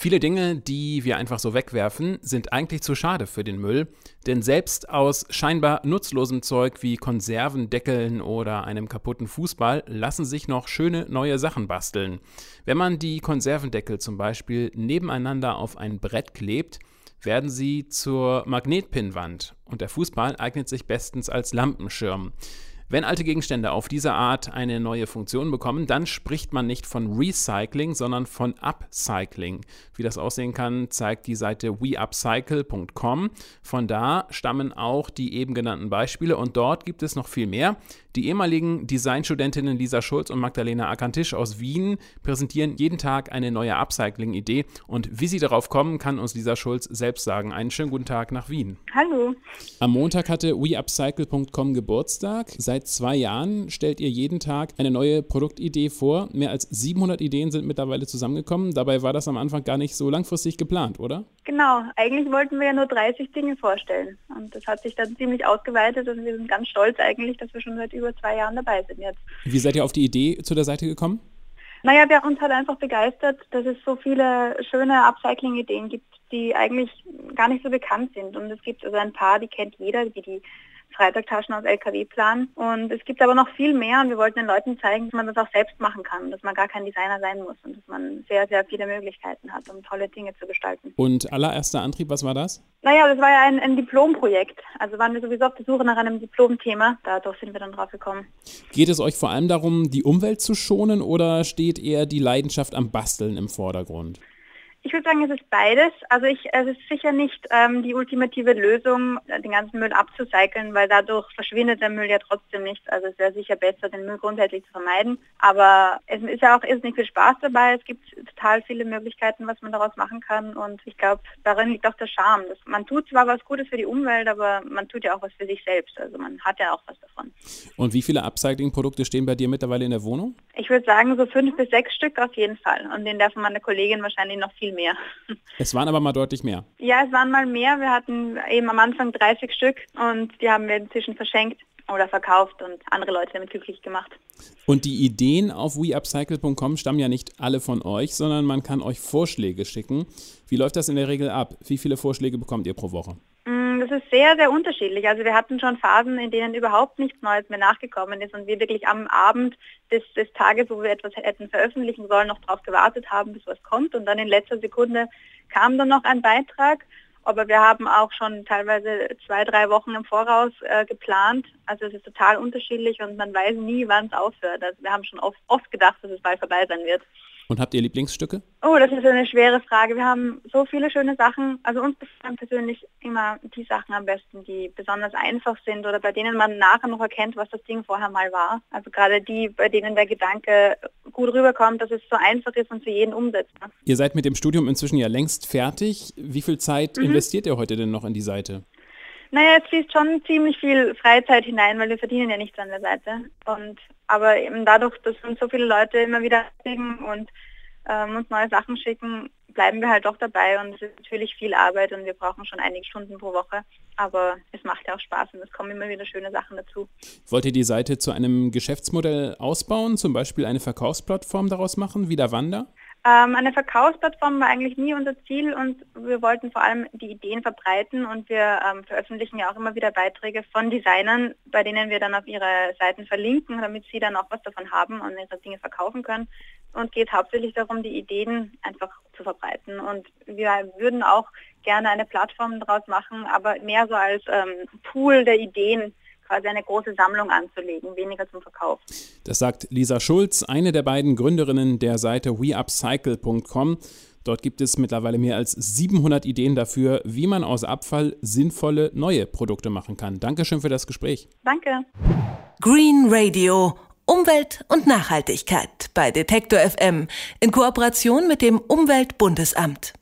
Viele Dinge, die wir einfach so wegwerfen, sind eigentlich zu schade für den Müll, denn selbst aus scheinbar nutzlosem Zeug wie Konservendeckeln oder einem kaputten Fußball lassen sich noch schöne neue Sachen basteln. Wenn man die Konservendeckel zum Beispiel nebeneinander auf ein Brett klebt, werden sie zur Magnetpinnwand und der Fußball eignet sich bestens als Lampenschirm. Wenn alte Gegenstände auf diese Art eine neue Funktion bekommen, dann spricht man nicht von Recycling, sondern von Upcycling. Wie das aussehen kann, zeigt die Seite weupcycle.com. Von da stammen auch die eben genannten Beispiele und dort gibt es noch viel mehr. Die ehemaligen Designstudentinnen Lisa Schulz und Magdalena Akantisch aus Wien präsentieren jeden Tag eine neue Upcycling-Idee und wie sie darauf kommen, kann uns Lisa Schulz selbst sagen. Einen schönen guten Tag nach Wien. Hallo. Am Montag hatte weupcycle.com Geburtstag. Seit Seit zwei Jahren stellt ihr jeden Tag eine neue Produktidee vor. Mehr als 700 Ideen sind mittlerweile zusammengekommen. Dabei war das am Anfang gar nicht so langfristig geplant, oder? Genau. Eigentlich wollten wir ja nur 30 Dinge vorstellen. Und das hat sich dann ziemlich ausgeweitet und wir sind ganz stolz eigentlich, dass wir schon seit über zwei Jahren dabei sind jetzt. Wie seid ihr auf die Idee zu der Seite gekommen? Naja, wir haben uns halt einfach begeistert, dass es so viele schöne Upcycling-Ideen gibt, die eigentlich gar nicht so bekannt sind. Und es gibt also ein paar, die kennt jeder, wie die Freitagtaschen aus LKW-Plan. Und es gibt aber noch viel mehr und wir wollten den Leuten zeigen, dass man das auch selbst machen kann, dass man gar kein Designer sein muss und dass man sehr, sehr viele Möglichkeiten hat, um tolle Dinge zu gestalten. Und allererster Antrieb, was war das? Naja, das war ja ein, ein Diplomprojekt. Also waren wir sowieso auf der Suche nach einem Diplomthema. Dadurch sind wir dann drauf gekommen. Geht es euch vor allem darum, die Umwelt zu schonen oder steht eher die Leidenschaft am Basteln im Vordergrund? Ich würde sagen, es ist beides. Also ich, es ist sicher nicht ähm, die ultimative Lösung, den ganzen Müll abzucyceln, weil dadurch verschwindet der Müll ja trotzdem nicht. Also es wäre sicher besser, den Müll grundsätzlich zu vermeiden. Aber es ist ja auch ist nicht viel Spaß dabei. Es gibt total viele Möglichkeiten, was man daraus machen kann. Und ich glaube, darin liegt auch der Charme. Dass man tut zwar was Gutes für die Umwelt, aber man tut ja auch was für sich selbst. Also man hat ja auch was davon. Und wie viele Upcycling-Produkte stehen bei dir mittlerweile in der Wohnung? Ich würde sagen, so fünf bis sechs Stück auf jeden Fall. Und den darf meine Kollegin wahrscheinlich noch viel mehr. Es waren aber mal deutlich mehr. Ja, es waren mal mehr. Wir hatten eben am Anfang 30 Stück und die haben wir inzwischen verschenkt oder verkauft und andere Leute damit glücklich gemacht. Und die Ideen auf weupcycle.com stammen ja nicht alle von euch, sondern man kann euch Vorschläge schicken. Wie läuft das in der Regel ab? Wie viele Vorschläge bekommt ihr pro Woche? Das ist sehr, sehr unterschiedlich. Also wir hatten schon Phasen, in denen überhaupt nichts Neues mehr nachgekommen ist und wir wirklich am Abend des, des Tages, wo wir etwas hätten veröffentlichen sollen, noch darauf gewartet haben, bis was kommt. Und dann in letzter Sekunde kam dann noch ein Beitrag. Aber wir haben auch schon teilweise zwei, drei Wochen im Voraus äh, geplant. Also es ist total unterschiedlich und man weiß nie, wann es aufhört. Also wir haben schon oft, oft gedacht, dass es bald vorbei sein wird. Und habt ihr Lieblingsstücke? Oh, das ist eine schwere Frage. Wir haben so viele schöne Sachen. Also uns gefallen persönlich immer die Sachen am besten, die besonders einfach sind oder bei denen man nachher noch erkennt, was das Ding vorher mal war. Also gerade die, bei denen der Gedanke gut rüberkommt, dass es so einfach ist und für jeden umsetzbar. Ihr seid mit dem Studium inzwischen ja längst fertig. Wie viel Zeit mhm. investiert ihr heute denn noch in die Seite? Naja, es fließt schon ziemlich viel Freizeit hinein, weil wir verdienen ja nichts an der Seite. Und aber eben dadurch, dass uns so viele Leute immer wieder kriegen und ähm, uns neue Sachen schicken, bleiben wir halt doch dabei und es ist natürlich viel Arbeit und wir brauchen schon einige Stunden pro Woche. Aber es macht ja auch Spaß und es kommen immer wieder schöne Sachen dazu. Wollt ihr die Seite zu einem Geschäftsmodell ausbauen, zum Beispiel eine Verkaufsplattform daraus machen, wie der Wander? Ähm, eine Verkaufsplattform war eigentlich nie unser Ziel und wir wollten vor allem die Ideen verbreiten und wir ähm, veröffentlichen ja auch immer wieder Beiträge von Designern, bei denen wir dann auf ihre Seiten verlinken, damit sie dann auch was davon haben und ihre Dinge verkaufen können. Und geht hauptsächlich darum, die Ideen einfach zu verbreiten. Und wir würden auch gerne eine Plattform daraus machen, aber mehr so als ähm, Pool der Ideen quasi eine große Sammlung anzulegen, weniger zum Verkauf. Das sagt Lisa Schulz, eine der beiden Gründerinnen der Seite weupcycle.com. Dort gibt es mittlerweile mehr als 700 Ideen dafür, wie man aus Abfall sinnvolle neue Produkte machen kann. Dankeschön für das Gespräch. Danke. Green Radio. Umwelt und Nachhaltigkeit bei Detektor FM in Kooperation mit dem Umweltbundesamt.